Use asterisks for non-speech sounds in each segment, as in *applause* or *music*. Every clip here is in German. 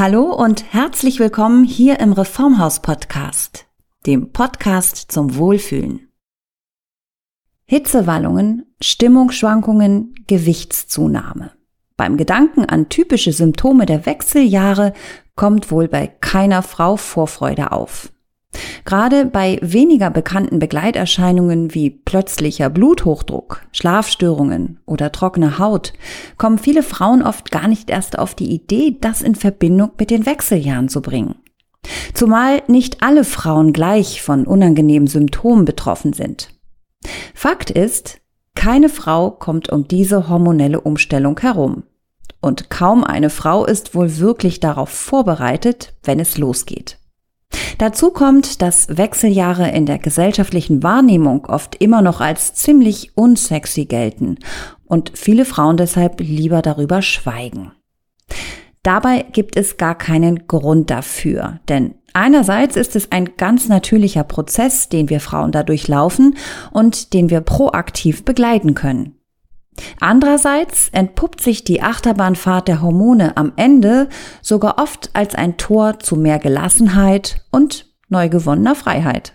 Hallo und herzlich willkommen hier im Reformhaus Podcast, dem Podcast zum Wohlfühlen. Hitzewallungen, Stimmungsschwankungen, Gewichtszunahme. Beim Gedanken an typische Symptome der Wechseljahre kommt wohl bei keiner Frau Vorfreude auf. Gerade bei weniger bekannten Begleiterscheinungen wie plötzlicher Bluthochdruck, Schlafstörungen oder trockene Haut kommen viele Frauen oft gar nicht erst auf die Idee, das in Verbindung mit den Wechseljahren zu bringen. Zumal nicht alle Frauen gleich von unangenehmen Symptomen betroffen sind. Fakt ist, keine Frau kommt um diese hormonelle Umstellung herum. Und kaum eine Frau ist wohl wirklich darauf vorbereitet, wenn es losgeht. Dazu kommt, dass Wechseljahre in der gesellschaftlichen Wahrnehmung oft immer noch als ziemlich unsexy gelten und viele Frauen deshalb lieber darüber schweigen. Dabei gibt es gar keinen Grund dafür, denn einerseits ist es ein ganz natürlicher Prozess, den wir Frauen dadurch laufen und den wir proaktiv begleiten können. Andererseits entpuppt sich die Achterbahnfahrt der Hormone am Ende sogar oft als ein Tor zu mehr Gelassenheit und neu gewonnener Freiheit.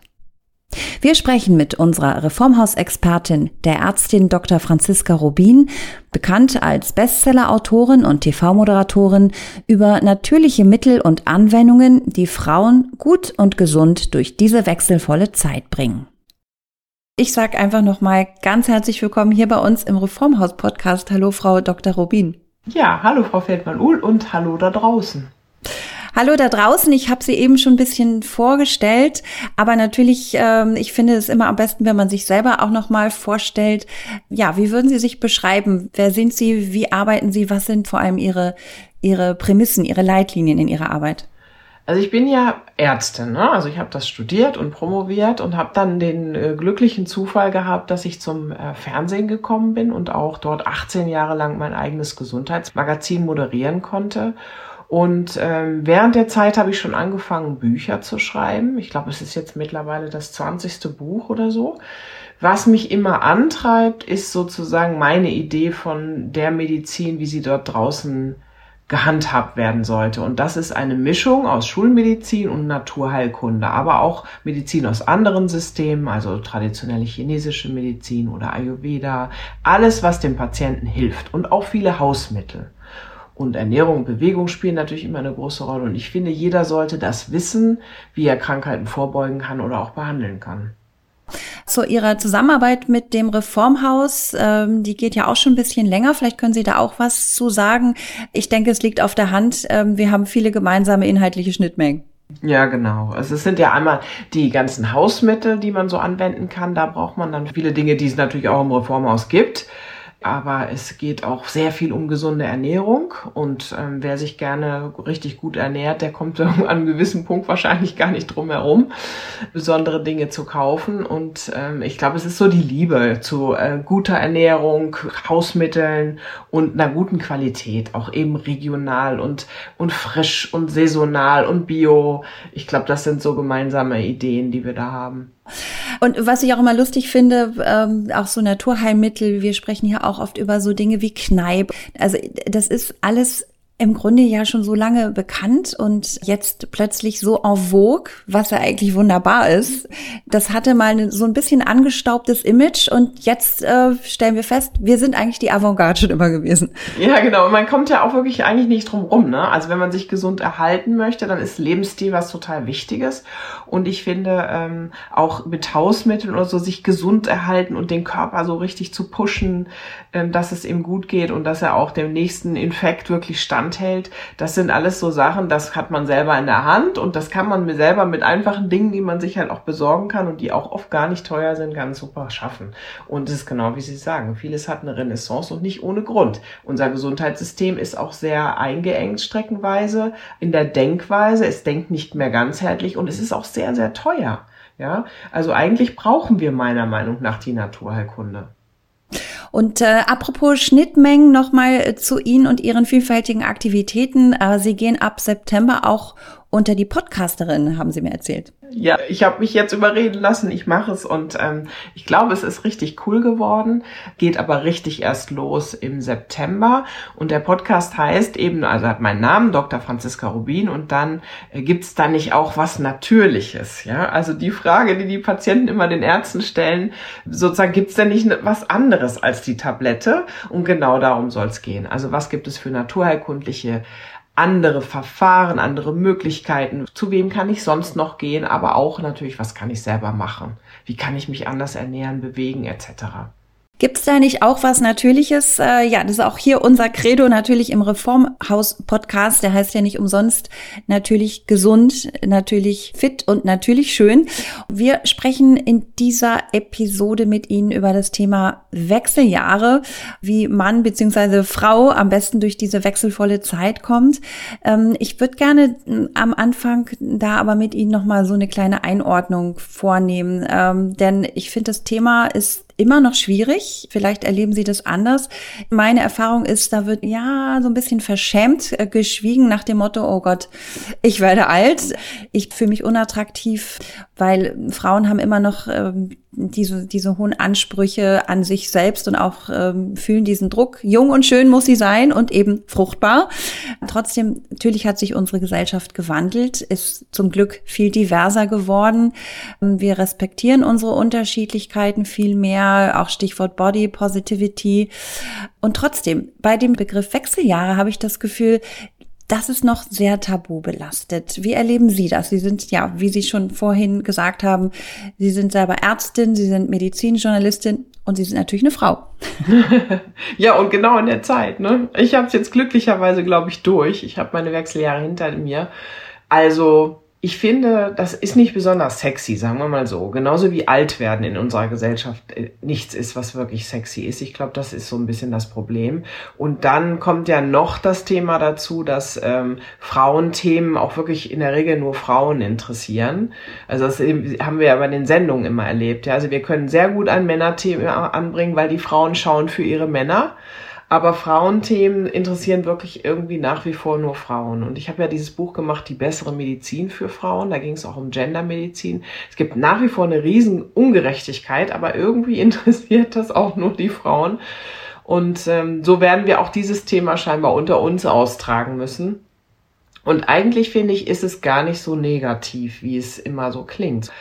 Wir sprechen mit unserer Reformhausexpertin, der Ärztin Dr. Franziska Rubin, bekannt als Bestsellerautorin und TV-Moderatorin, über natürliche Mittel und Anwendungen, die Frauen gut und gesund durch diese wechselvolle Zeit bringen. Ich sage einfach nochmal ganz herzlich willkommen hier bei uns im Reformhaus-Podcast. Hallo, Frau Dr. Rubin. Ja, hallo, Frau Feldmann-Uhl und hallo da draußen. Hallo da draußen, ich habe Sie eben schon ein bisschen vorgestellt, aber natürlich, ähm, ich finde es immer am besten, wenn man sich selber auch nochmal vorstellt. Ja, wie würden Sie sich beschreiben? Wer sind Sie? Wie arbeiten Sie? Was sind vor allem Ihre, Ihre Prämissen, Ihre Leitlinien in Ihrer Arbeit? Also ich bin ja Ärztin, ne? also ich habe das studiert und promoviert und habe dann den äh, glücklichen Zufall gehabt, dass ich zum äh, Fernsehen gekommen bin und auch dort 18 Jahre lang mein eigenes Gesundheitsmagazin moderieren konnte. Und ähm, während der Zeit habe ich schon angefangen, Bücher zu schreiben. Ich glaube, es ist jetzt mittlerweile das 20. Buch oder so. Was mich immer antreibt, ist sozusagen meine Idee von der Medizin, wie sie dort draußen gehandhabt werden sollte. Und das ist eine Mischung aus Schulmedizin und Naturheilkunde, aber auch Medizin aus anderen Systemen, also traditionelle chinesische Medizin oder Ayurveda, alles, was dem Patienten hilft und auch viele Hausmittel. Und Ernährung und Bewegung spielen natürlich immer eine große Rolle. Und ich finde, jeder sollte das wissen, wie er Krankheiten vorbeugen kann oder auch behandeln kann. Zu Ihrer Zusammenarbeit mit dem Reformhaus, ähm, die geht ja auch schon ein bisschen länger. Vielleicht können Sie da auch was zu sagen. Ich denke, es liegt auf der Hand. Ähm, wir haben viele gemeinsame inhaltliche Schnittmengen. Ja, genau. Also es sind ja einmal die ganzen Hausmittel, die man so anwenden kann. Da braucht man dann viele Dinge, die es natürlich auch im Reformhaus gibt aber es geht auch sehr viel um gesunde Ernährung und ähm, wer sich gerne richtig gut ernährt, der kommt *laughs* an einem gewissen Punkt wahrscheinlich gar nicht drum herum, besondere Dinge zu kaufen und ähm, ich glaube, es ist so die Liebe zu äh, guter Ernährung, Hausmitteln und einer guten Qualität, auch eben regional und, und frisch und saisonal und bio. Ich glaube, das sind so gemeinsame Ideen, die wir da haben. Und was ich auch immer lustig finde, ähm, auch so Naturheilmittel, wir sprechen hier auch oft über so Dinge wie Kneipp. Also das ist alles im Grunde ja schon so lange bekannt und jetzt plötzlich so en vogue, was ja eigentlich wunderbar ist. Das hatte mal so ein bisschen angestaubtes Image und jetzt äh, stellen wir fest, wir sind eigentlich die Avantgarde schon immer gewesen. Ja, genau. Und man kommt ja auch wirklich eigentlich nicht drum rum. Ne? Also wenn man sich gesund erhalten möchte, dann ist Lebensstil was total Wichtiges. Und ich finde ähm, auch mit Hausmitteln oder so sich gesund erhalten und den Körper so richtig zu pushen, ähm, dass es ihm gut geht und dass er auch dem nächsten Infekt wirklich stand standhält. Das sind alles so Sachen, das hat man selber in der Hand und das kann man selber mit einfachen Dingen, die man sich halt auch besorgen kann und die auch oft gar nicht teuer sind, ganz super schaffen. Und es ist genau wie Sie sagen, vieles hat eine Renaissance und nicht ohne Grund. Unser Gesundheitssystem ist auch sehr eingeengt streckenweise in der Denkweise. Es denkt nicht mehr ganzheitlich und es ist auch sehr, sehr teuer. Ja, also eigentlich brauchen wir meiner Meinung nach die Naturheilkunde. Und äh, apropos Schnittmengen nochmal äh, zu Ihnen und Ihren vielfältigen Aktivitäten. Äh, Sie gehen ab September auch unter die Podcasterinnen, haben Sie mir erzählt. Ja, ich habe mich jetzt überreden lassen, ich mache es und ähm, ich glaube, es ist richtig cool geworden, geht aber richtig erst los im September und der Podcast heißt eben, also hat meinen Namen, Dr. Franziska Rubin und dann äh, gibt's da nicht auch was Natürliches, ja, also die Frage, die die Patienten immer den Ärzten stellen, sozusagen gibt's denn nicht was anderes als die Tablette und genau darum soll's gehen. Also was gibt es für naturheilkundliche andere Verfahren, andere Möglichkeiten. Zu wem kann ich sonst noch gehen, aber auch natürlich, was kann ich selber machen? Wie kann ich mich anders ernähren, bewegen etc. Gibt es da nicht auch was Natürliches? Äh, ja, das ist auch hier unser Credo natürlich im Reformhaus-Podcast. Der heißt ja nicht umsonst natürlich gesund, natürlich fit und natürlich schön. Wir sprechen in dieser Episode mit Ihnen über das Thema Wechseljahre, wie Mann bzw. Frau am besten durch diese wechselvolle Zeit kommt. Ähm, ich würde gerne äh, am Anfang da aber mit Ihnen nochmal so eine kleine Einordnung vornehmen, ähm, denn ich finde, das Thema ist immer noch schwierig. Vielleicht erleben Sie das anders. Meine Erfahrung ist, da wird ja so ein bisschen verschämt äh, geschwiegen nach dem Motto, oh Gott, ich werde alt, ich fühle mich unattraktiv, weil Frauen haben immer noch ähm, diese, diese hohen Ansprüche an sich selbst und auch ähm, fühlen diesen Druck. Jung und schön muss sie sein und eben fruchtbar. Trotzdem, natürlich hat sich unsere Gesellschaft gewandelt, ist zum Glück viel diverser geworden. Ähm, wir respektieren unsere Unterschiedlichkeiten viel mehr, auch Stichwort Body Positivity. Und trotzdem, bei dem Begriff Wechseljahre habe ich das Gefühl, das ist noch sehr tabu belastet. Wie erleben Sie das? Sie sind, ja, wie Sie schon vorhin gesagt haben, Sie sind selber Ärztin, Sie sind Medizinjournalistin und Sie sind natürlich eine Frau. *laughs* ja, und genau in der Zeit. Ne? Ich habe es jetzt glücklicherweise, glaube ich, durch. Ich habe meine Wechseljahre hinter mir. Also ich finde, das ist nicht besonders sexy, sagen wir mal so. Genauso wie alt werden in unserer Gesellschaft äh, nichts ist, was wirklich sexy ist. Ich glaube, das ist so ein bisschen das Problem. Und dann kommt ja noch das Thema dazu, dass ähm, Frauenthemen auch wirklich in der Regel nur Frauen interessieren. Also das haben wir ja bei den Sendungen immer erlebt. Ja? Also wir können sehr gut ein Männerthema anbringen, weil die Frauen schauen für ihre Männer. Aber Frauenthemen interessieren wirklich irgendwie nach wie vor nur Frauen. Und ich habe ja dieses Buch gemacht, Die bessere Medizin für Frauen. Da ging es auch um Gendermedizin. Es gibt nach wie vor eine riesen Ungerechtigkeit, aber irgendwie *laughs* interessiert das auch nur die Frauen. Und ähm, so werden wir auch dieses Thema scheinbar unter uns austragen müssen. Und eigentlich finde ich, ist es gar nicht so negativ, wie es immer so klingt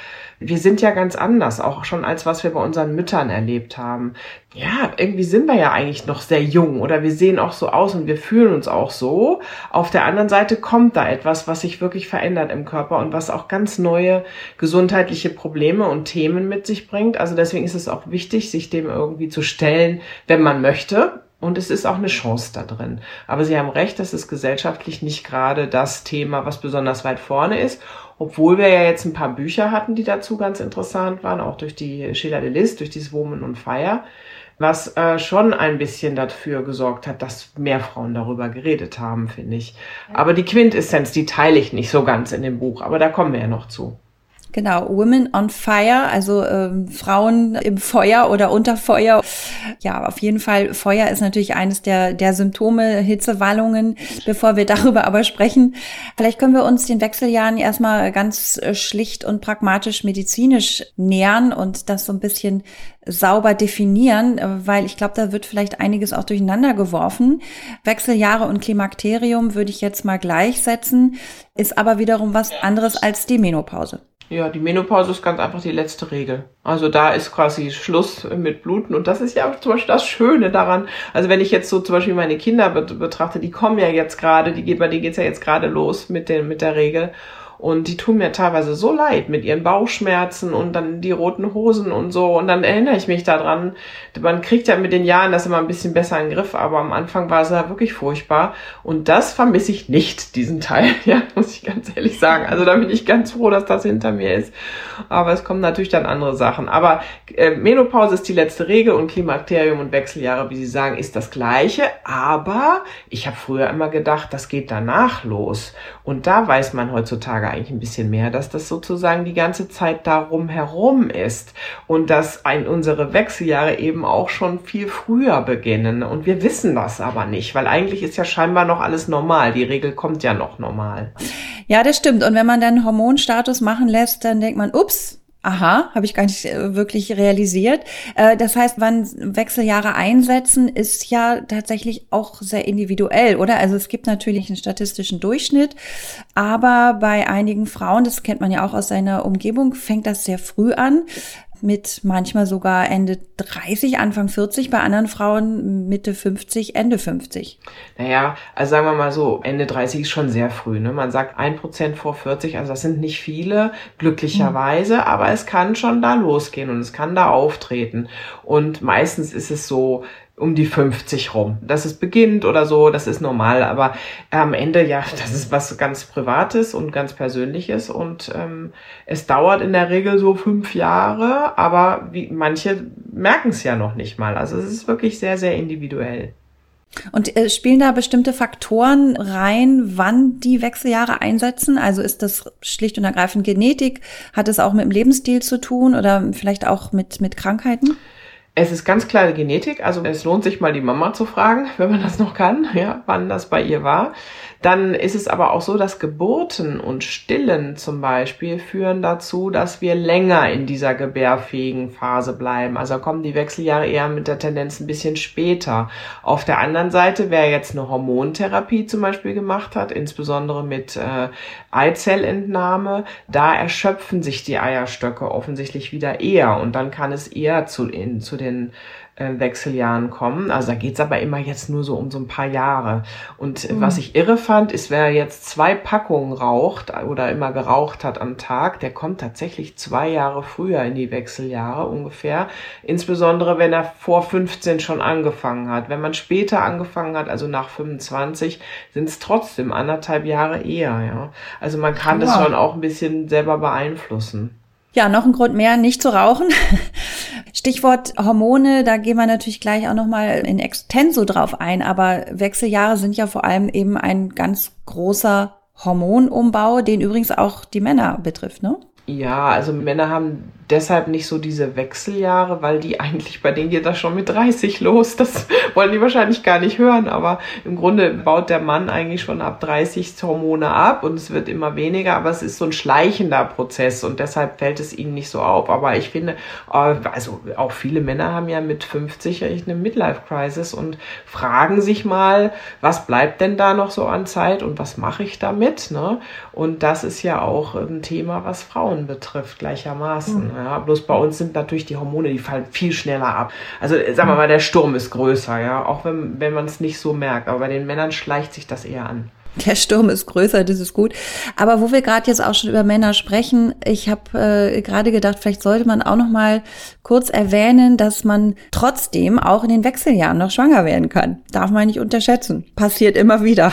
wir sind ja ganz anders, auch schon als was wir bei unseren Müttern erlebt haben. Ja, irgendwie sind wir ja eigentlich noch sehr jung oder wir sehen auch so aus und wir fühlen uns auch so. Auf der anderen Seite kommt da etwas, was sich wirklich verändert im Körper und was auch ganz neue gesundheitliche Probleme und Themen mit sich bringt. Also deswegen ist es auch wichtig, sich dem irgendwie zu stellen, wenn man möchte. Und es ist auch eine Chance da drin. Aber Sie haben recht, das ist gesellschaftlich nicht gerade das Thema, was besonders weit vorne ist. Obwohl wir ja jetzt ein paar Bücher hatten, die dazu ganz interessant waren, auch durch die Sheila de List, durch dieses Woman on Fire, was äh, schon ein bisschen dafür gesorgt hat, dass mehr Frauen darüber geredet haben, finde ich. Aber die Quintessenz, die teile ich nicht so ganz in dem Buch, aber da kommen wir ja noch zu. Genau, Women on Fire, also ähm, Frauen im Feuer oder unter Feuer. Ja, auf jeden Fall, Feuer ist natürlich eines der, der Symptome, Hitzewallungen. Bevor wir darüber aber sprechen, vielleicht können wir uns den Wechseljahren erstmal ganz schlicht und pragmatisch medizinisch nähern und das so ein bisschen sauber definieren, weil ich glaube, da wird vielleicht einiges auch durcheinander geworfen. Wechseljahre und Klimakterium würde ich jetzt mal gleichsetzen, ist aber wiederum was anderes als die Menopause. Ja, die Menopause ist ganz einfach die letzte Regel. Also da ist quasi Schluss mit Bluten und das ist ja zum Beispiel das Schöne daran. Also wenn ich jetzt so zum Beispiel meine Kinder betrachte, die kommen ja jetzt gerade, die geht, bei denen geht's ja jetzt gerade los mit, den, mit der Regel. Und die tun mir teilweise so leid mit ihren Bauchschmerzen und dann die roten Hosen und so. Und dann erinnere ich mich daran. Man kriegt ja mit den Jahren das immer ein bisschen besser in den Griff, aber am Anfang war es ja wirklich furchtbar. Und das vermisse ich nicht, diesen Teil, *laughs* ja, muss ich ganz ehrlich sagen. Also da bin ich ganz froh, dass das hinter mir ist. Aber es kommen natürlich dann andere Sachen. Aber äh, Menopause ist die letzte Regel und Klimakterium und Wechseljahre, wie Sie sagen, ist das gleiche. Aber ich habe früher immer gedacht, das geht danach los. Und da weiß man heutzutage eigentlich ein bisschen mehr, dass das sozusagen die ganze Zeit darum herum ist und dass ein, unsere Wechseljahre eben auch schon viel früher beginnen. Und wir wissen das aber nicht, weil eigentlich ist ja scheinbar noch alles normal. Die Regel kommt ja noch normal. Ja, das stimmt. Und wenn man dann Hormonstatus machen lässt, dann denkt man, ups, Aha, habe ich gar nicht äh, wirklich realisiert. Äh, das heißt, wann Wechseljahre einsetzen, ist ja tatsächlich auch sehr individuell, oder? Also es gibt natürlich einen statistischen Durchschnitt, aber bei einigen Frauen, das kennt man ja auch aus seiner Umgebung, fängt das sehr früh an mit manchmal sogar Ende 30, Anfang 40, bei anderen Frauen Mitte 50, Ende 50. Naja, also sagen wir mal so, Ende 30 ist schon sehr früh. Ne? Man sagt ein Prozent vor 40, also das sind nicht viele, glücklicherweise, mhm. aber es kann schon da losgehen und es kann da auftreten. Und meistens ist es so, um die 50 rum. Dass es beginnt oder so, das ist normal. Aber am Ende, ja, das ist was ganz Privates und ganz Persönliches. Und ähm, es dauert in der Regel so fünf Jahre, aber wie, manche merken es ja noch nicht mal. Also es ist wirklich sehr, sehr individuell. Und äh, spielen da bestimmte Faktoren rein, wann die Wechseljahre einsetzen? Also ist das schlicht und ergreifend Genetik? Hat es auch mit dem Lebensstil zu tun oder vielleicht auch mit, mit Krankheiten? Es ist ganz klar Genetik, also es lohnt sich mal die Mama zu fragen, *laughs* wenn man das noch kann, ja, wann das bei ihr war. Dann ist es aber auch so, dass Geburten und Stillen zum Beispiel führen dazu, dass wir länger in dieser gebärfähigen Phase bleiben. Also kommen die Wechseljahre eher mit der Tendenz ein bisschen später. Auf der anderen Seite, wer jetzt eine Hormontherapie zum Beispiel gemacht hat, insbesondere mit äh, Eizellentnahme, da erschöpfen sich die Eierstöcke offensichtlich wieder eher und dann kann es eher zu, in, zu den äh, Wechseljahren kommen. Also da geht's aber immer jetzt nur so um so ein paar Jahre. Und mhm. was ich irre fand, ist, wer jetzt zwei Packungen raucht oder immer geraucht hat am Tag, der kommt tatsächlich zwei Jahre früher in die Wechseljahre ungefähr. Insbesondere wenn er vor 15 schon angefangen hat. Wenn man später angefangen hat, also nach 25, sind es trotzdem anderthalb Jahre eher. Ja. Also man kann ja. das schon auch ein bisschen selber beeinflussen. Ja, noch ein Grund mehr, nicht zu rauchen. *laughs* Stichwort Hormone, da gehen wir natürlich gleich auch nochmal in Extenso drauf ein, aber Wechseljahre sind ja vor allem eben ein ganz großer Hormonumbau, den übrigens auch die Männer betrifft, ne? Ja, also Männer haben deshalb nicht so diese Wechseljahre, weil die eigentlich, bei denen geht das schon mit 30 los. Das *laughs* wollen die wahrscheinlich gar nicht hören, aber im Grunde baut der Mann eigentlich schon ab 30 Hormone ab und es wird immer weniger, aber es ist so ein schleichender Prozess und deshalb fällt es ihnen nicht so auf. Aber ich finde, äh, also auch viele Männer haben ja mit 50 eine Midlife-Crisis und fragen sich mal, was bleibt denn da noch so an Zeit und was mache ich damit? Ne? Und das ist ja auch ein Thema, was Frauen betrifft, gleichermaßen. Mhm. Ja, bloß bei uns sind natürlich die Hormone, die fallen viel schneller ab. Also sagen wir mal, der Sturm ist größer, ja, auch wenn, wenn man es nicht so merkt. Aber bei den Männern schleicht sich das eher an. Der Sturm ist größer, das ist gut. Aber wo wir gerade jetzt auch schon über Männer sprechen, ich habe äh, gerade gedacht, vielleicht sollte man auch noch mal kurz erwähnen, dass man trotzdem auch in den Wechseljahren noch schwanger werden kann. Darf man nicht unterschätzen. Passiert immer wieder.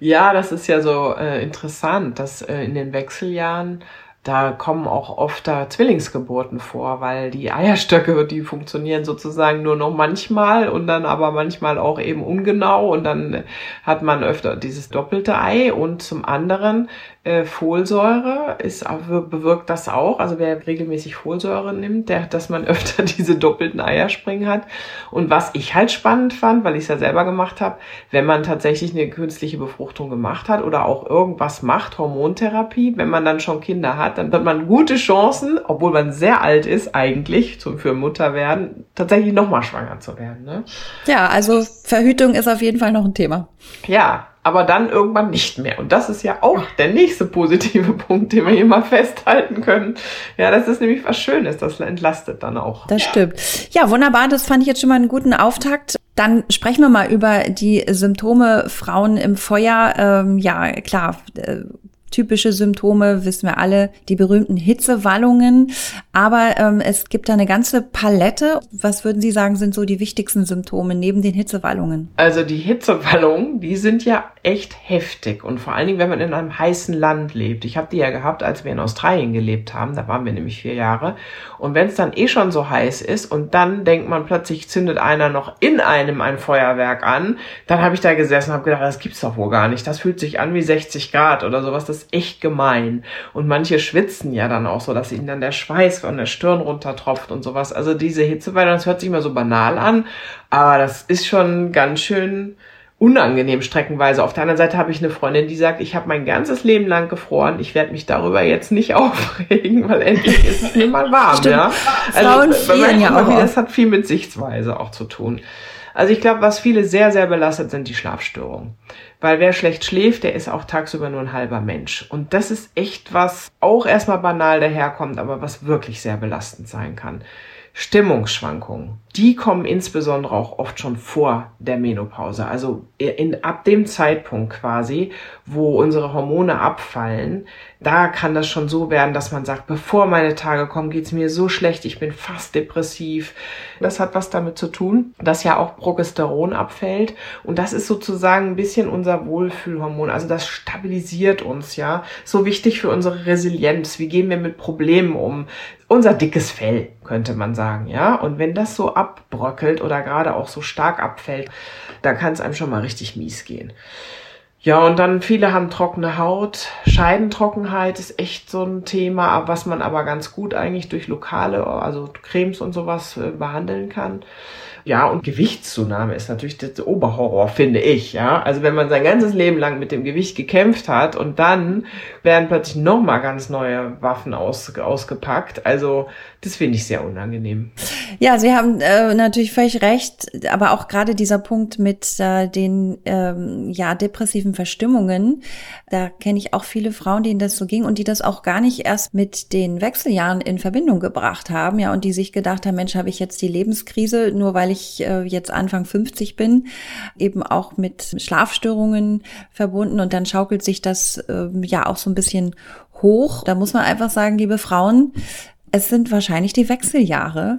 Ja, das ist ja so äh, interessant, dass äh, in den Wechseljahren da kommen auch oft da Zwillingsgeburten vor, weil die Eierstöcke, die funktionieren sozusagen nur noch manchmal und dann aber manchmal auch eben ungenau und dann hat man öfter dieses doppelte Ei. Und zum anderen äh, Folsäure ist, bewirkt das auch. Also wer regelmäßig Folsäure nimmt, der, dass man *laughs* öfter diese doppelten Eierspringen hat. Und was ich halt spannend fand, weil ich es ja selber gemacht habe, wenn man tatsächlich eine künstliche Befruchtung gemacht hat oder auch irgendwas macht, Hormontherapie, wenn man dann schon Kinder hat, dann hat man gute Chancen, obwohl man sehr alt ist eigentlich zum für Mutter werden, tatsächlich nochmal schwanger zu werden. Ne? Ja, also Verhütung ist auf jeden Fall noch ein Thema. Ja, aber dann irgendwann nicht mehr. Und das ist ja auch der nächste positive *laughs* Punkt, den wir hier mal festhalten können. Ja, das ist nämlich was Schönes, das entlastet dann auch. Das stimmt. Ja, wunderbar, das fand ich jetzt schon mal einen guten Auftakt. Dann sprechen wir mal über die Symptome Frauen im Feuer. Ähm, ja, klar, äh, typische Symptome, wissen wir alle, die berühmten Hitzewallungen. Aber ähm, es gibt da eine ganze Palette. Was würden Sie sagen, sind so die wichtigsten Symptome neben den Hitzewallungen? Also die Hitzewallungen, die sind ja echt heftig. Und vor allen Dingen, wenn man in einem heißen Land lebt. Ich habe die ja gehabt, als wir in Australien gelebt haben. Da waren wir nämlich vier Jahre. Und wenn es dann eh schon so heiß ist und dann denkt man plötzlich, zündet einer noch in einem ein Feuerwerk an, dann habe ich da gesessen und habe gedacht, das gibt's doch wohl gar nicht. Das fühlt sich an wie 60 Grad oder sowas. Das ist echt gemein. Und manche schwitzen ja dann auch so, dass ihnen dann der Schweiß von der Stirn runtertropft und sowas. Also diese Hitzewelle, das hört sich immer so banal an, aber das ist schon ganz schön unangenehm streckenweise. Auf der anderen Seite habe ich eine Freundin, die sagt, ich habe mein ganzes Leben lang gefroren, ich werde mich darüber jetzt nicht *laughs* aufregen, weil endlich ist es mir mal warm. Stimmt. Ja? Also, Frauen ja auch. Das hat viel mit Sichtweise auch zu tun. Also ich glaube, was viele sehr, sehr belastet, sind die Schlafstörungen. Weil wer schlecht schläft, der ist auch tagsüber nur ein halber Mensch. Und das ist echt was, auch erstmal banal daherkommt, aber was wirklich sehr belastend sein kann. Stimmungsschwankungen, die kommen insbesondere auch oft schon vor der Menopause. Also in, ab dem Zeitpunkt quasi, wo unsere Hormone abfallen, da kann das schon so werden, dass man sagt, bevor meine Tage kommen, geht's mir so schlecht, ich bin fast depressiv. Das hat was damit zu tun, dass ja auch Progesteron abfällt. Und das ist sozusagen ein bisschen unser Wohlfühlhormon. Also das stabilisiert uns, ja. So wichtig für unsere Resilienz. Wie gehen wir mit Problemen um? Unser dickes Fell, könnte man sagen, ja. Und wenn das so abbröckelt oder gerade auch so stark abfällt, dann kann es einem schon mal richtig mies gehen. Ja, und dann viele haben trockene Haut. Scheidentrockenheit ist echt so ein Thema, was man aber ganz gut eigentlich durch lokale, also Cremes und sowas äh, behandeln kann. Ja, und Gewichtszunahme ist natürlich der Oberhorror, finde ich, ja. Also wenn man sein ganzes Leben lang mit dem Gewicht gekämpft hat und dann werden plötzlich nochmal ganz neue Waffen aus, ausgepackt. Also das finde ich sehr unangenehm. Ja, Sie haben äh, natürlich völlig recht, aber auch gerade dieser Punkt mit äh, den ähm, ja depressiven Verstimmungen, da kenne ich auch viele Frauen, denen das so ging und die das auch gar nicht erst mit den Wechseljahren in Verbindung gebracht haben, ja, und die sich gedacht haben, Mensch, habe ich jetzt die Lebenskrise, nur weil ich äh, jetzt Anfang 50 bin, eben auch mit Schlafstörungen verbunden und dann schaukelt sich das äh, ja auch so ein bisschen hoch. Da muss man einfach sagen, liebe Frauen, es sind wahrscheinlich die Wechseljahre.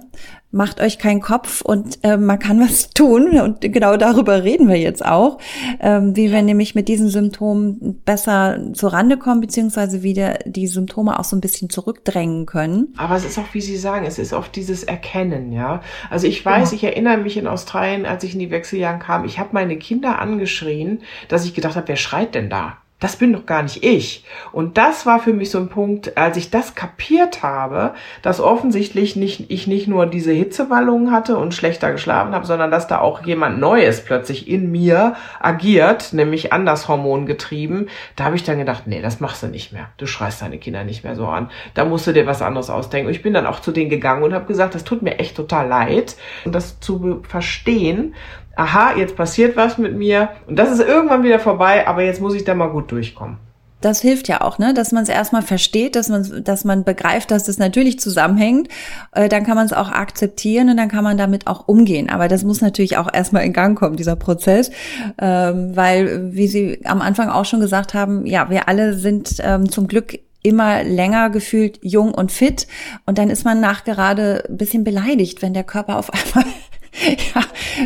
Macht euch keinen Kopf und äh, man kann was *laughs* tun. Und genau darüber reden wir jetzt auch, ähm, wie wir nämlich mit diesen Symptomen besser zurande kommen, beziehungsweise wieder die Symptome auch so ein bisschen zurückdrängen können. Aber es ist auch, wie Sie sagen, es ist oft dieses Erkennen, ja. Also ich weiß, ja. ich erinnere mich in Australien, als ich in die Wechseljahren kam, ich habe meine Kinder angeschrien, dass ich gedacht habe, wer schreit denn da? Das bin doch gar nicht ich. Und das war für mich so ein Punkt, als ich das kapiert habe, dass offensichtlich nicht, ich nicht nur diese Hitzewallungen hatte und schlechter geschlafen habe, sondern dass da auch jemand Neues plötzlich in mir agiert, nämlich anders hormongetrieben. Da habe ich dann gedacht, nee, das machst du nicht mehr. Du schreist deine Kinder nicht mehr so an. Da musst du dir was anderes ausdenken. Und ich bin dann auch zu denen gegangen und habe gesagt, das tut mir echt total leid. Und das zu verstehen, aha, jetzt passiert was mit mir und das ist irgendwann wieder vorbei, aber jetzt muss ich da mal gut durchkommen. Das hilft ja auch, ne, dass man es erstmal versteht, dass man, dass man begreift, dass das natürlich zusammenhängt. Äh, dann kann man es auch akzeptieren und dann kann man damit auch umgehen. Aber das muss natürlich auch erstmal in Gang kommen, dieser Prozess, ähm, weil, wie Sie am Anfang auch schon gesagt haben, ja, wir alle sind ähm, zum Glück immer länger gefühlt jung und fit und dann ist man nachgerade ein bisschen beleidigt, wenn der Körper auf einmal *laughs* ja,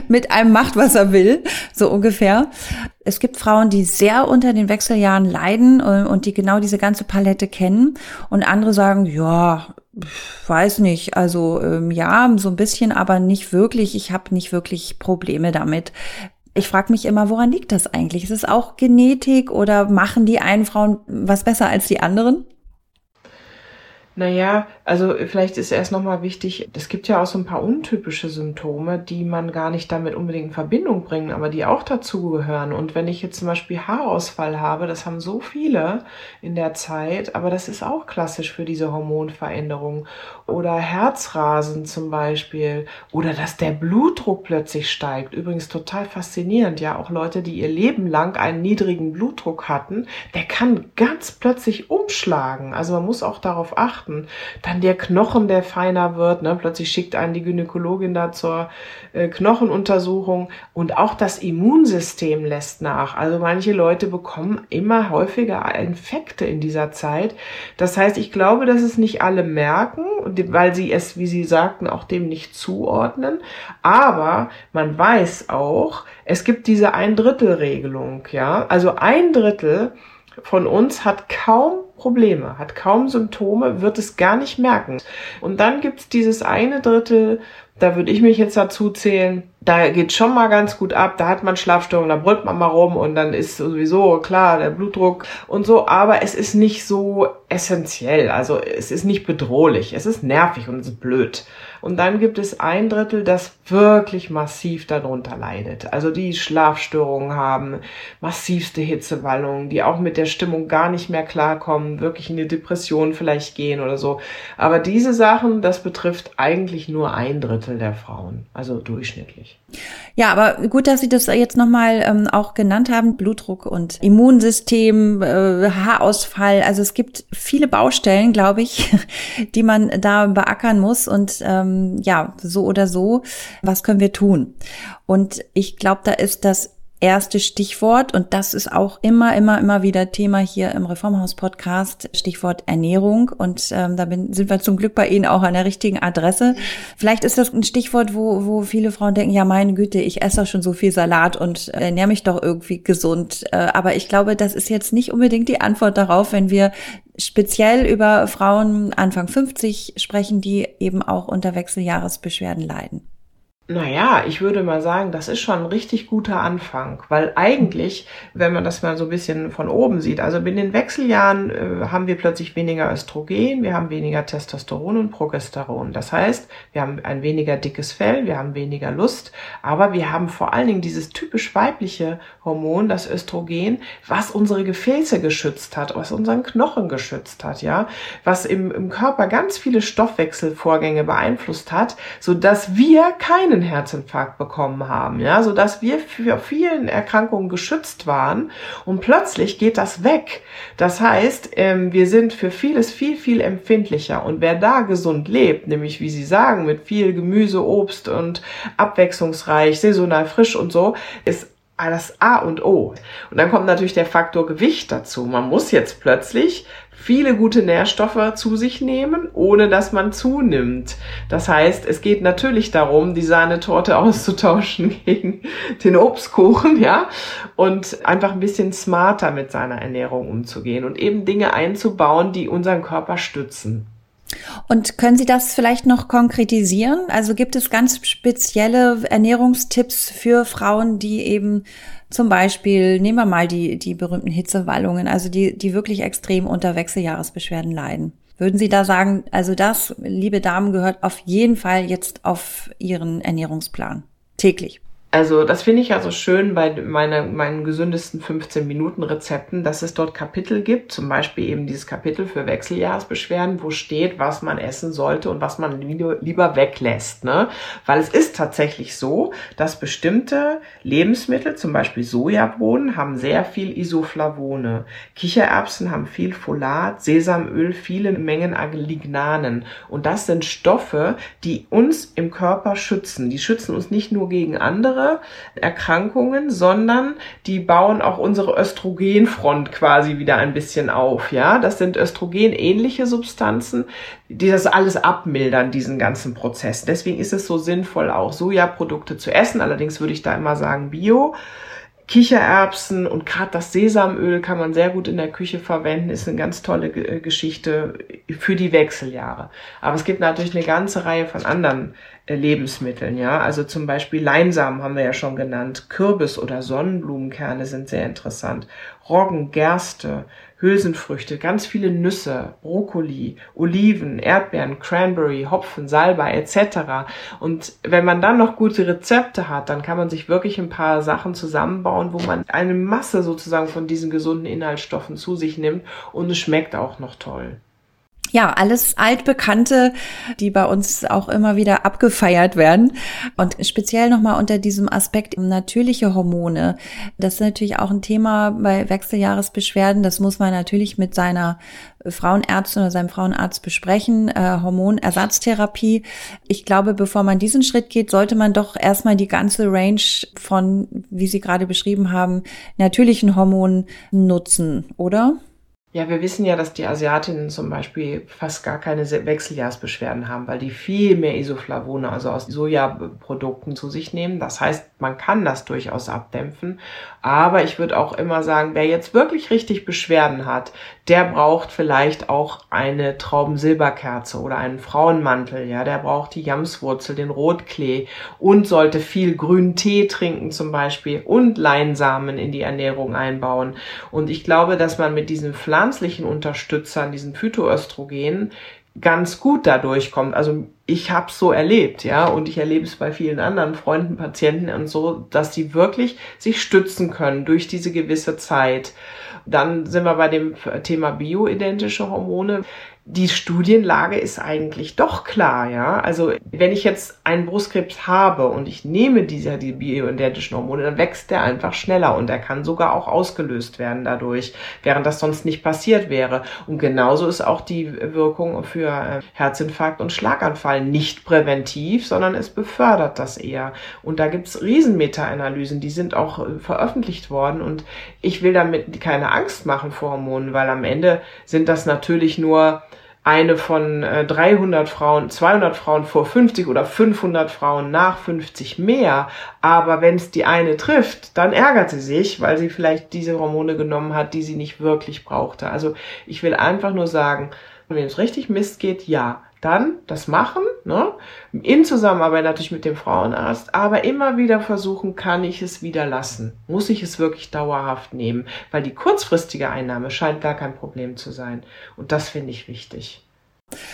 mit einem macht, was er will, so ungefähr. Es gibt Frauen, die sehr unter den Wechseljahren leiden äh, und die genau diese ganze Palette kennen. Und andere sagen, ja, weiß nicht, also ähm, ja, so ein bisschen, aber nicht wirklich. Ich habe nicht wirklich Probleme damit. Ich frage mich immer, woran liegt das eigentlich? Ist es auch Genetik oder machen die einen Frauen was besser als die anderen? Naja, also vielleicht ist erst nochmal wichtig, es gibt ja auch so ein paar untypische Symptome, die man gar nicht damit unbedingt in Verbindung bringen, aber die auch dazugehören. Und wenn ich jetzt zum Beispiel Haarausfall habe, das haben so viele in der Zeit, aber das ist auch klassisch für diese Hormonveränderung. Oder Herzrasen zum Beispiel. Oder dass der Blutdruck plötzlich steigt. Übrigens total faszinierend. Ja, auch Leute, die ihr Leben lang einen niedrigen Blutdruck hatten, der kann ganz plötzlich umschlagen. Also man muss auch darauf achten, achten. Dann der Knochen, der feiner wird. Ne? Plötzlich schickt einen die Gynäkologin da zur äh, Knochenuntersuchung. Und auch das Immunsystem lässt nach. Also manche Leute bekommen immer häufiger Infekte in dieser Zeit. Das heißt, ich glaube, dass es nicht alle merken, weil sie es, wie Sie sagten, auch dem nicht zuordnen. Aber man weiß auch, es gibt diese Ein-Drittel-Regelung. Ja? Also ein Drittel von uns hat kaum Probleme, hat kaum Symptome, wird es gar nicht merken. Und dann gibt's dieses eine Drittel, da würde ich mich jetzt dazu zählen, da geht schon mal ganz gut ab, da hat man Schlafstörungen, da brüllt man mal rum und dann ist sowieso klar der Blutdruck und so, aber es ist nicht so essentiell, also es ist nicht bedrohlich, es ist nervig und es ist blöd. Und dann gibt es ein Drittel, das wirklich massiv darunter leidet. Also die Schlafstörungen haben, massivste Hitzewallungen, die auch mit der Stimmung gar nicht mehr klarkommen, wirklich in die Depression vielleicht gehen oder so. Aber diese Sachen, das betrifft eigentlich nur ein Drittel der Frauen, also durchschnittlich. Ja, aber gut, dass Sie das jetzt nochmal ähm, auch genannt haben, Blutdruck und Immunsystem, äh, Haarausfall. Also es gibt viele Baustellen, glaube ich, *laughs* die man da beackern muss. Und ähm, ja, so oder so, was können wir tun? Und ich glaube, da ist das erste Stichwort und das ist auch immer, immer, immer wieder Thema hier im Reformhaus-Podcast, Stichwort Ernährung und ähm, da bin, sind wir zum Glück bei Ihnen auch an der richtigen Adresse. Vielleicht ist das ein Stichwort, wo, wo viele Frauen denken, ja meine Güte, ich esse doch schon so viel Salat und ernähre mich doch irgendwie gesund. Äh, aber ich glaube, das ist jetzt nicht unbedingt die Antwort darauf, wenn wir speziell über Frauen Anfang 50 sprechen, die eben auch unter Wechseljahresbeschwerden leiden. Naja, ich würde mal sagen, das ist schon ein richtig guter Anfang, weil eigentlich, wenn man das mal so ein bisschen von oben sieht, also in den Wechseljahren äh, haben wir plötzlich weniger Östrogen, wir haben weniger Testosteron und Progesteron. Das heißt, wir haben ein weniger dickes Fell, wir haben weniger Lust, aber wir haben vor allen Dingen dieses typisch weibliche Hormon, das Östrogen, was unsere Gefäße geschützt hat, was unseren Knochen geschützt hat, ja, was im, im Körper ganz viele Stoffwechselvorgänge beeinflusst hat, so dass wir keine einen Herzinfarkt bekommen haben, ja, so dass wir für vielen Erkrankungen geschützt waren und plötzlich geht das weg. Das heißt, ähm, wir sind für vieles viel, viel empfindlicher und wer da gesund lebt, nämlich wie Sie sagen, mit viel Gemüse, Obst und abwechslungsreich, saisonal frisch und so, ist das A und O. Und dann kommt natürlich der Faktor Gewicht dazu. Man muss jetzt plötzlich viele gute Nährstoffe zu sich nehmen, ohne dass man zunimmt. Das heißt, es geht natürlich darum, die Sahnetorte *laughs* auszutauschen gegen den Obstkuchen, ja, und einfach ein bisschen smarter mit seiner Ernährung umzugehen und eben Dinge einzubauen, die unseren Körper stützen. Und können Sie das vielleicht noch konkretisieren? Also gibt es ganz spezielle Ernährungstipps für Frauen, die eben zum Beispiel, nehmen wir mal die, die berühmten Hitzewallungen, also die, die wirklich extrem unter Wechseljahresbeschwerden leiden. Würden Sie da sagen, also das, liebe Damen, gehört auf jeden Fall jetzt auf Ihren Ernährungsplan täglich? Also das finde ich ja so schön bei meiner, meinen gesündesten 15-Minuten-Rezepten, dass es dort Kapitel gibt, zum Beispiel eben dieses Kapitel für Wechseljahresbeschwerden, wo steht, was man essen sollte und was man lieber weglässt. Ne? Weil es ist tatsächlich so, dass bestimmte Lebensmittel, zum Beispiel Sojabohnen, haben sehr viel Isoflavone. Kichererbsen haben viel Folat, Sesamöl viele Mengen Lignanen. Und das sind Stoffe, die uns im Körper schützen. Die schützen uns nicht nur gegen andere, Erkrankungen, sondern die bauen auch unsere Östrogenfront quasi wieder ein bisschen auf. Ja, das sind Östrogenähnliche Substanzen, die das alles abmildern, diesen ganzen Prozess. Deswegen ist es so sinnvoll, auch Sojaprodukte zu essen. Allerdings würde ich da immer sagen Bio. Kichererbsen und gerade das Sesamöl kann man sehr gut in der Küche verwenden, ist eine ganz tolle äh, Geschichte für die Wechseljahre. Aber es gibt natürlich eine ganze Reihe von anderen äh, Lebensmitteln, ja. Also zum Beispiel Leinsamen haben wir ja schon genannt. Kürbis oder Sonnenblumenkerne sind sehr interessant. Roggen, Gerste, Hülsenfrüchte, ganz viele Nüsse, Brokkoli, Oliven, Erdbeeren, Cranberry, Hopfen, Salbei etc. Und wenn man dann noch gute Rezepte hat, dann kann man sich wirklich ein paar Sachen zusammenbauen, wo man eine Masse sozusagen von diesen gesunden Inhaltsstoffen zu sich nimmt und es schmeckt auch noch toll. Ja, alles altbekannte, die bei uns auch immer wieder abgefeiert werden. Und speziell nochmal unter diesem Aspekt natürliche Hormone. Das ist natürlich auch ein Thema bei Wechseljahresbeschwerden. Das muss man natürlich mit seiner Frauenärztin oder seinem Frauenarzt besprechen. Äh, Hormonersatztherapie. Ich glaube, bevor man diesen Schritt geht, sollte man doch erstmal die ganze Range von, wie Sie gerade beschrieben haben, natürlichen Hormonen nutzen, oder? Ja, wir wissen ja, dass die Asiatinnen zum Beispiel fast gar keine Wechseljahrsbeschwerden haben, weil die viel mehr Isoflavone, also aus Sojaprodukten zu sich nehmen. Das heißt, man kann das durchaus abdämpfen. Aber ich würde auch immer sagen, wer jetzt wirklich richtig Beschwerden hat, der braucht vielleicht auch eine Traubensilberkerze oder einen Frauenmantel. Ja, der braucht die Jamswurzel, den Rotklee und sollte viel grünen Tee trinken zum Beispiel und Leinsamen in die Ernährung einbauen. Und ich glaube, dass man mit diesen pflanzlichen Unterstützern, diesen Phytoöstrogenen, ganz gut dadurch kommt. Also ich habe so erlebt, ja, und ich erlebe es bei vielen anderen Freunden, Patienten und so, dass die wirklich sich stützen können durch diese gewisse Zeit. Dann sind wir bei dem Thema bioidentische Hormone die Studienlage ist eigentlich doch klar, ja. Also wenn ich jetzt einen Brustkrebs habe und ich nehme diese die bioidentischen Hormone, dann wächst der einfach schneller und er kann sogar auch ausgelöst werden dadurch, während das sonst nicht passiert wäre. Und genauso ist auch die Wirkung für äh, Herzinfarkt und Schlaganfall nicht präventiv, sondern es befördert das eher. Und da gibt's riesen Meta-Analysen, die sind auch äh, veröffentlicht worden und ich will damit keine Angst machen vor Hormonen, weil am Ende sind das natürlich nur eine von äh, 300 Frauen, 200 Frauen vor 50 oder 500 Frauen nach 50 mehr. Aber wenn es die eine trifft, dann ärgert sie sich, weil sie vielleicht diese Hormone genommen hat, die sie nicht wirklich brauchte. Also ich will einfach nur sagen, wenn es richtig Mist geht, ja, dann das machen, ne? in Zusammenarbeit natürlich mit dem Frauenarzt, aber immer wieder versuchen, kann ich es wieder lassen? Muss ich es wirklich dauerhaft nehmen? Weil die kurzfristige Einnahme scheint gar kein Problem zu sein. Und das finde ich wichtig.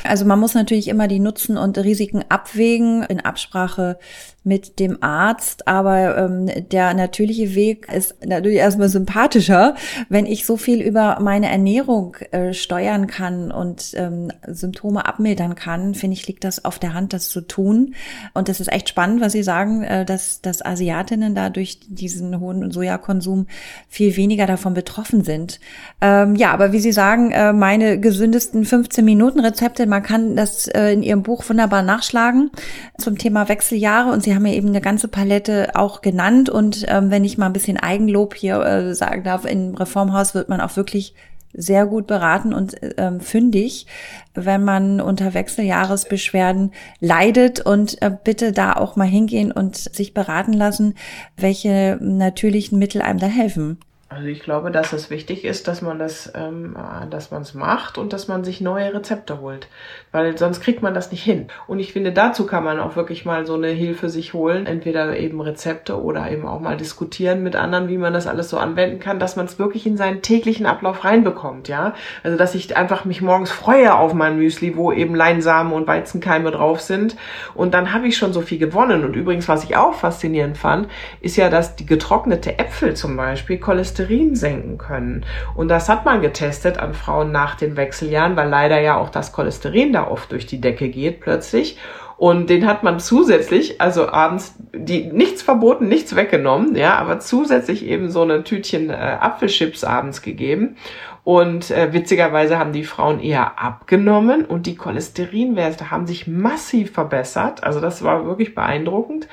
Also man muss natürlich immer die Nutzen und Risiken abwägen in Absprache mit dem Arzt, aber ähm, der natürliche Weg ist natürlich erstmal sympathischer, wenn ich so viel über meine Ernährung äh, steuern kann und ähm, Symptome abmildern kann, finde ich, liegt das auf der Hand, das zu tun. Und das ist echt spannend, was Sie sagen, äh, dass, dass Asiatinnen da durch diesen hohen Sojakonsum viel weniger davon betroffen sind. Ähm, ja, aber wie Sie sagen, äh, meine gesündesten 15 Minuten Rezepte, man kann das äh, in Ihrem Buch wunderbar nachschlagen zum Thema Wechseljahre und Sie haben ja eben eine ganze Palette auch genannt. Und ähm, wenn ich mal ein bisschen Eigenlob hier äh, sagen darf, im Reformhaus wird man auch wirklich sehr gut beraten und ähm, fündig, wenn man unter Wechseljahresbeschwerden leidet und äh, bitte da auch mal hingehen und sich beraten lassen, welche natürlichen Mittel einem da helfen. Also ich glaube, dass es wichtig ist, dass man das, ähm, dass man es macht und dass man sich neue Rezepte holt, weil sonst kriegt man das nicht hin. Und ich finde, dazu kann man auch wirklich mal so eine Hilfe sich holen, entweder eben Rezepte oder eben auch mal diskutieren mit anderen, wie man das alles so anwenden kann, dass man es wirklich in seinen täglichen Ablauf reinbekommt, ja. Also dass ich einfach mich morgens freue auf mein Müsli, wo eben Leinsamen und Weizenkeime drauf sind und dann habe ich schon so viel gewonnen. Und übrigens, was ich auch faszinierend fand, ist ja, dass die getrocknete Äpfel zum Beispiel Cholesterin Cholesterin senken können. Und das hat man getestet an Frauen nach den Wechseljahren, weil leider ja auch das Cholesterin da oft durch die Decke geht plötzlich. Und den hat man zusätzlich, also abends, die nichts verboten, nichts weggenommen, ja, aber zusätzlich eben so eine Tütchen äh, Apfelchips abends gegeben. Und äh, witzigerweise haben die Frauen eher abgenommen und die Cholesterinwerte haben sich massiv verbessert. Also das war wirklich beeindruckend.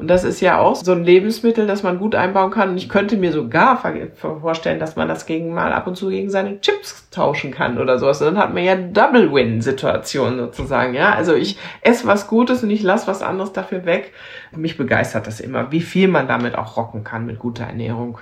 Und das ist ja auch so ein Lebensmittel, das man gut einbauen kann. Und ich könnte mir sogar vorstellen, dass man das gegen mal ab und zu gegen seine Chips tauschen kann oder sowas. Und dann hat man ja Double-Win-Situation sozusagen. Ja, also ich esse was Gutes und ich lasse was anderes dafür weg. Mich begeistert das immer, wie viel man damit auch rocken kann mit guter Ernährung.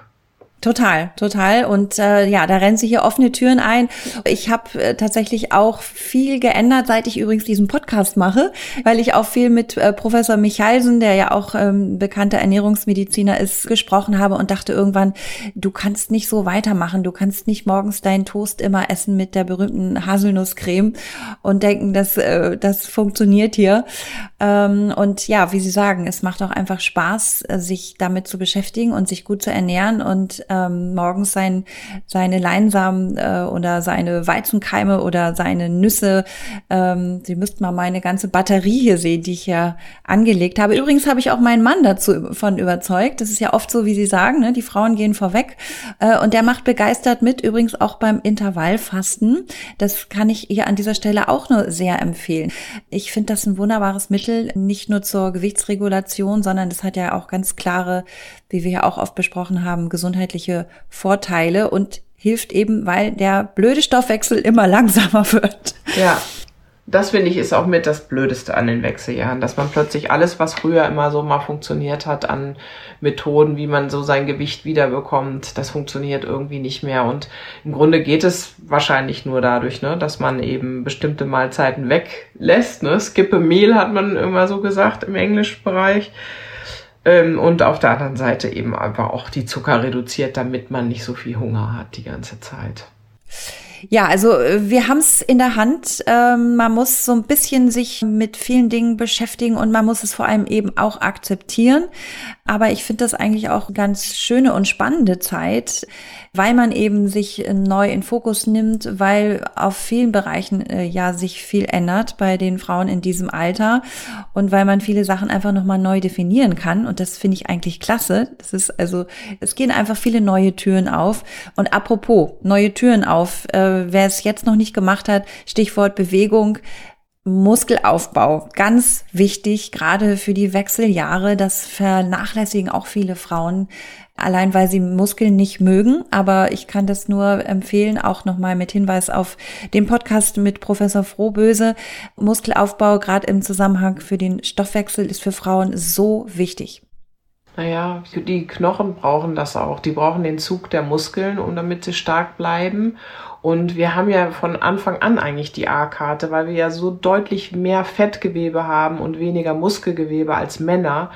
Total, total. Und äh, ja, da rennen sie hier offene Türen ein. Ich habe äh, tatsächlich auch viel geändert, seit ich übrigens diesen Podcast mache, weil ich auch viel mit äh, Professor Michalsen, der ja auch ähm, bekannter Ernährungsmediziner ist, gesprochen habe und dachte irgendwann, du kannst nicht so weitermachen. Du kannst nicht morgens deinen Toast immer essen mit der berühmten Haselnusscreme und denken, dass äh, das funktioniert hier. Ähm, und ja, wie Sie sagen, es macht auch einfach Spaß, äh, sich damit zu beschäftigen und sich gut zu ernähren und ähm, morgens sein, seine Leinsamen äh, oder seine Weizenkeime oder seine Nüsse. Ähm, Sie müssten mal meine ganze Batterie hier sehen, die ich ja angelegt habe. Übrigens habe ich auch meinen Mann dazu von überzeugt. Das ist ja oft so, wie Sie sagen, ne? die Frauen gehen vorweg. Äh, und der macht begeistert mit, übrigens auch beim Intervallfasten. Das kann ich ihr an dieser Stelle auch nur sehr empfehlen. Ich finde das ein wunderbares Mittel, nicht nur zur Gewichtsregulation, sondern das hat ja auch ganz klare, wie wir ja auch oft besprochen haben, gesundheitliche Vorteile und hilft eben, weil der blöde Stoffwechsel immer *laughs* langsamer wird. Ja, das finde ich ist auch mit das Blödeste an den Wechseljahren, dass man plötzlich alles, was früher immer so mal funktioniert hat, an Methoden, wie man so sein Gewicht wiederbekommt, das funktioniert irgendwie nicht mehr. Und im Grunde geht es wahrscheinlich nur dadurch, ne, dass man eben bestimmte Mahlzeiten weglässt. Ne? Skippe Mehl hat man immer so gesagt im Englischbereich. Ähm, und auf der anderen Seite eben einfach auch die Zucker reduziert, damit man nicht so viel Hunger hat die ganze Zeit. Ja, also äh, wir haben es in der Hand. Ähm, man muss so ein bisschen sich mit vielen Dingen beschäftigen und man muss es vor allem eben auch akzeptieren. Aber ich finde das eigentlich auch ganz schöne und spannende Zeit, weil man eben sich neu in Fokus nimmt, weil auf vielen Bereichen äh, ja sich viel ändert bei den Frauen in diesem Alter und weil man viele Sachen einfach nochmal neu definieren kann. Und das finde ich eigentlich klasse. Das ist also, es gehen einfach viele neue Türen auf. Und apropos, neue Türen auf, äh, wer es jetzt noch nicht gemacht hat, Stichwort Bewegung, Muskelaufbau, ganz wichtig, gerade für die Wechseljahre. Das vernachlässigen auch viele Frauen, allein weil sie Muskeln nicht mögen. Aber ich kann das nur empfehlen, auch nochmal mit Hinweis auf den Podcast mit Professor Frohböse. Muskelaufbau, gerade im Zusammenhang für den Stoffwechsel, ist für Frauen so wichtig. Naja, die Knochen brauchen das auch. Die brauchen den Zug der Muskeln, um damit sie stark bleiben. Und wir haben ja von Anfang an eigentlich die A-Karte, weil wir ja so deutlich mehr Fettgewebe haben und weniger Muskelgewebe als Männer.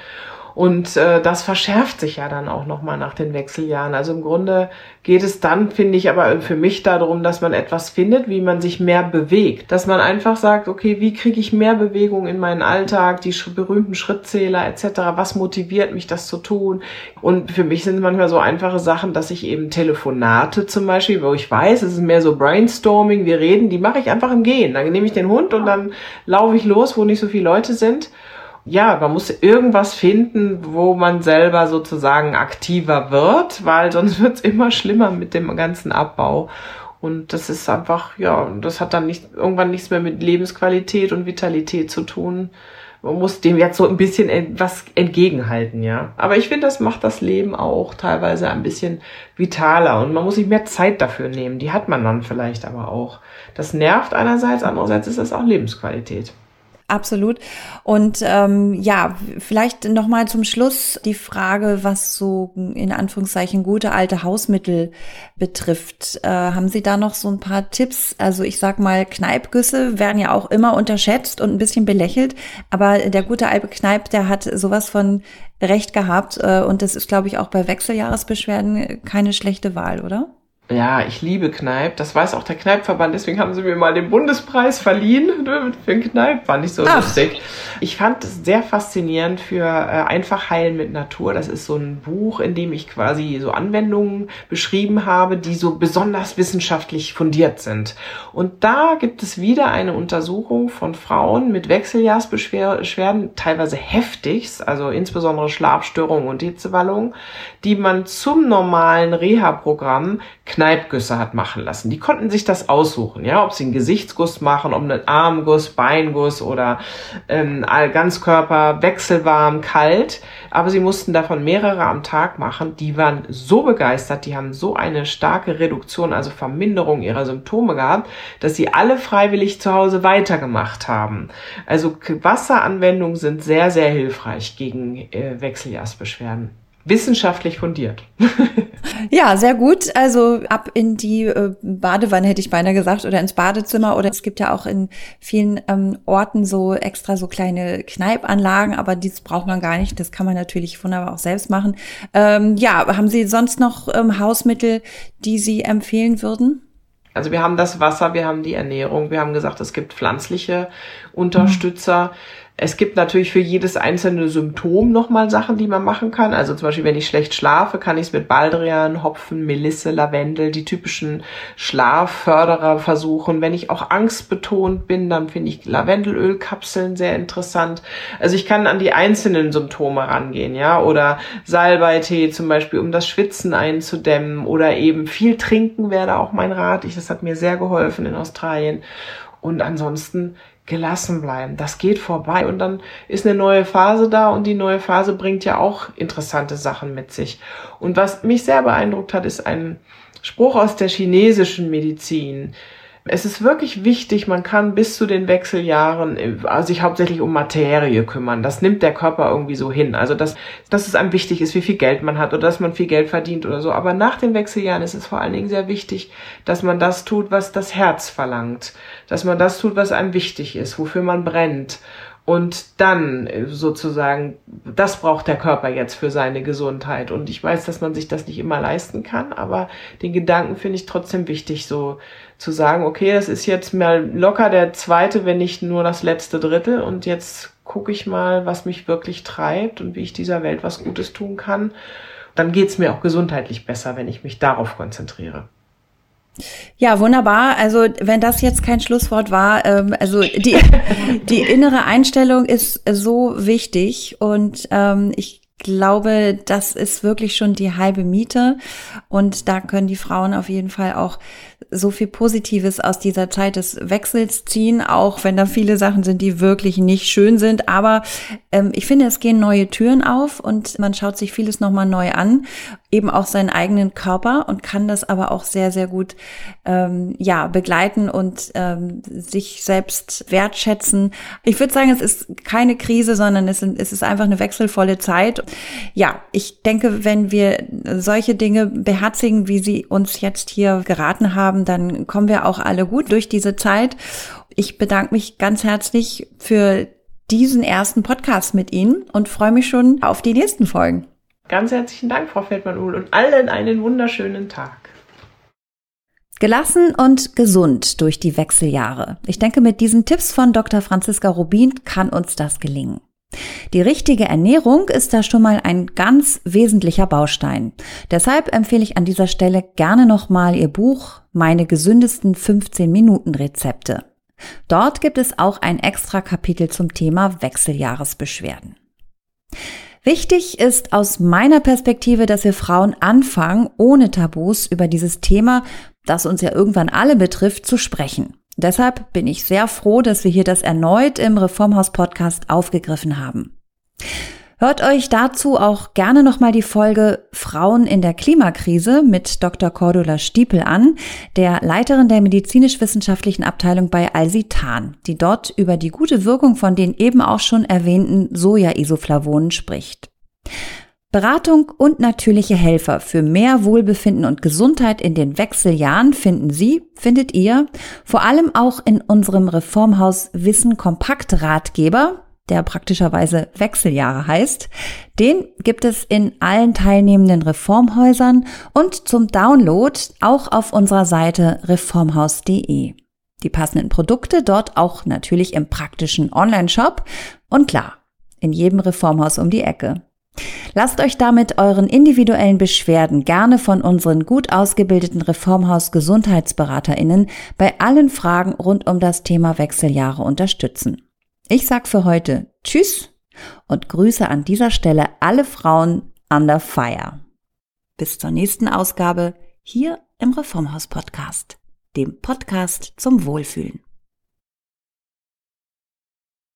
Und äh, das verschärft sich ja dann auch nochmal nach den Wechseljahren. Also im Grunde geht es dann, finde ich, aber für mich darum, dass man etwas findet, wie man sich mehr bewegt. Dass man einfach sagt, okay, wie kriege ich mehr Bewegung in meinen Alltag, die berühmten Schrittzähler etc., was motiviert mich, das zu tun? Und für mich sind es manchmal so einfache Sachen, dass ich eben Telefonate zum Beispiel, wo ich weiß, es ist mehr so Brainstorming, wir reden, die mache ich einfach im Gehen. Dann nehme ich den Hund und dann laufe ich los, wo nicht so viele Leute sind ja, man muss irgendwas finden, wo man selber sozusagen aktiver wird, weil sonst *laughs* wird es immer schlimmer mit dem ganzen Abbau. Und das ist einfach, ja, das hat dann nicht, irgendwann nichts mehr mit Lebensqualität und Vitalität zu tun. Man muss dem jetzt so ein bisschen was entgegenhalten, ja. Aber ich finde, das macht das Leben auch teilweise ein bisschen vitaler und man muss sich mehr Zeit dafür nehmen. Die hat man dann vielleicht aber auch. Das nervt einerseits, andererseits ist das auch Lebensqualität. Absolut. Und ähm, ja, vielleicht noch mal zum Schluss die Frage, was so in Anführungszeichen gute alte Hausmittel betrifft. Äh, haben Sie da noch so ein paar Tipps? Also ich sag mal, Kneipgüsse werden ja auch immer unterschätzt und ein bisschen belächelt, aber der gute alte Kneip, der hat sowas von recht gehabt äh, und das ist, glaube ich, auch bei Wechseljahresbeschwerden keine schlechte Wahl, oder? Ja, ich liebe Kneip. Das weiß auch der Kneipverband. Deswegen haben sie mir mal den Bundespreis verliehen für den Kneip. Fand ich so Ach. lustig. Ich fand es sehr faszinierend für äh, Einfach heilen mit Natur. Das ist so ein Buch, in dem ich quasi so Anwendungen beschrieben habe, die so besonders wissenschaftlich fundiert sind. Und da gibt es wieder eine Untersuchung von Frauen mit Wechseljahrsbeschwerden, teilweise heftigst, also insbesondere Schlafstörungen und Hitzewallungen, die man zum normalen Reha-Programm Kneipgüsse hat machen lassen. Die konnten sich das aussuchen, ja, ob sie einen Gesichtsguss machen, ob einen Armguss, Beinguss oder ähm, Ganzkörper, wechselwarm, kalt. Aber sie mussten davon mehrere am Tag machen. Die waren so begeistert, die haben so eine starke Reduktion, also Verminderung ihrer Symptome gehabt, dass sie alle freiwillig zu Hause weitergemacht haben. Also Wasseranwendungen sind sehr, sehr hilfreich gegen äh, Wechseljahrsbeschwerden wissenschaftlich fundiert. *laughs* ja, sehr gut. Also ab in die äh, Badewanne hätte ich beinahe gesagt oder ins Badezimmer oder es gibt ja auch in vielen ähm, Orten so extra so kleine Kneipanlagen, aber dies braucht man gar nicht. Das kann man natürlich wunderbar auch selbst machen. Ähm, ja, haben Sie sonst noch ähm, Hausmittel, die Sie empfehlen würden? Also wir haben das Wasser, wir haben die Ernährung, wir haben gesagt, es gibt pflanzliche Unterstützer. Mhm Es gibt natürlich für jedes einzelne Symptom nochmal Sachen, die man machen kann. Also zum Beispiel, wenn ich schlecht schlafe, kann ich es mit Baldrian, Hopfen, Melisse, Lavendel, die typischen Schlafförderer versuchen. Wenn ich auch angstbetont bin, dann finde ich Lavendelölkapseln sehr interessant. Also ich kann an die einzelnen Symptome rangehen, ja, oder Salbeitee zum Beispiel, um das Schwitzen einzudämmen oder eben viel trinken wäre auch mein Rat. Ich, das hat mir sehr geholfen in Australien. Und ansonsten gelassen bleiben. Das geht vorbei und dann ist eine neue Phase da und die neue Phase bringt ja auch interessante Sachen mit sich. Und was mich sehr beeindruckt hat, ist ein Spruch aus der chinesischen Medizin. Es ist wirklich wichtig, man kann bis zu den Wechseljahren äh, sich hauptsächlich um Materie kümmern. Das nimmt der Körper irgendwie so hin. Also, dass, dass es einem wichtig ist, wie viel Geld man hat oder dass man viel Geld verdient oder so. Aber nach den Wechseljahren ist es vor allen Dingen sehr wichtig, dass man das tut, was das Herz verlangt. Dass man das tut, was einem wichtig ist, wofür man brennt. Und dann äh, sozusagen, das braucht der Körper jetzt für seine Gesundheit. Und ich weiß, dass man sich das nicht immer leisten kann, aber den Gedanken finde ich trotzdem wichtig, so zu sagen, okay, das ist jetzt mal locker der zweite, wenn nicht nur das letzte Drittel. Und jetzt gucke ich mal, was mich wirklich treibt und wie ich dieser Welt was Gutes tun kann. Dann geht's mir auch gesundheitlich besser, wenn ich mich darauf konzentriere. Ja, wunderbar. Also wenn das jetzt kein Schlusswort war, ähm, also die, *laughs* die innere Einstellung ist so wichtig und ähm, ich glaube, das ist wirklich schon die halbe Miete und da können die Frauen auf jeden Fall auch so viel Positives aus dieser Zeit des Wechsels ziehen, auch wenn da viele Sachen sind, die wirklich nicht schön sind. Aber ähm, ich finde, es gehen neue Türen auf und man schaut sich vieles nochmal neu an, eben auch seinen eigenen Körper und kann das aber auch sehr, sehr gut ähm, ja begleiten und ähm, sich selbst wertschätzen. Ich würde sagen, es ist keine Krise, sondern es, es ist einfach eine wechselvolle Zeit. Ja, ich denke, wenn wir solche Dinge beherzigen, wie Sie uns jetzt hier geraten haben, haben, dann kommen wir auch alle gut durch diese Zeit. Ich bedanke mich ganz herzlich für diesen ersten Podcast mit Ihnen und freue mich schon auf die nächsten Folgen. Ganz herzlichen Dank, Frau Feldmann-Uhl, und allen einen wunderschönen Tag. Gelassen und gesund durch die Wechseljahre. Ich denke, mit diesen Tipps von Dr. Franziska Rubin kann uns das gelingen. Die richtige Ernährung ist da schon mal ein ganz wesentlicher Baustein. Deshalb empfehle ich an dieser Stelle gerne nochmal Ihr Buch Meine gesündesten 15 Minuten Rezepte. Dort gibt es auch ein extra Kapitel zum Thema Wechseljahresbeschwerden. Wichtig ist aus meiner Perspektive, dass wir Frauen anfangen, ohne Tabus über dieses Thema, das uns ja irgendwann alle betrifft, zu sprechen. Deshalb bin ich sehr froh, dass wir hier das erneut im Reformhaus Podcast aufgegriffen haben. Hört euch dazu auch gerne nochmal die Folge Frauen in der Klimakrise mit Dr. Cordula Stiepel an, der Leiterin der medizinisch-wissenschaftlichen Abteilung bei Alsitan, die dort über die gute Wirkung von den eben auch schon erwähnten Soja-Isoflavonen spricht. Beratung und natürliche Helfer für mehr Wohlbefinden und Gesundheit in den Wechseljahren finden Sie, findet ihr, vor allem auch in unserem Reformhaus Wissen Kompakt Ratgeber, der praktischerweise Wechseljahre heißt. Den gibt es in allen teilnehmenden Reformhäusern und zum Download auch auf unserer Seite reformhaus.de. Die passenden Produkte dort auch natürlich im praktischen Online-Shop und klar, in jedem Reformhaus um die Ecke. Lasst euch damit euren individuellen Beschwerden gerne von unseren gut ausgebildeten Reformhaus Gesundheitsberaterinnen bei allen Fragen rund um das Thema Wechseljahre unterstützen. Ich sag für heute Tschüss und grüße an dieser Stelle alle Frauen under fire. Bis zur nächsten Ausgabe hier im Reformhaus Podcast, dem Podcast zum Wohlfühlen.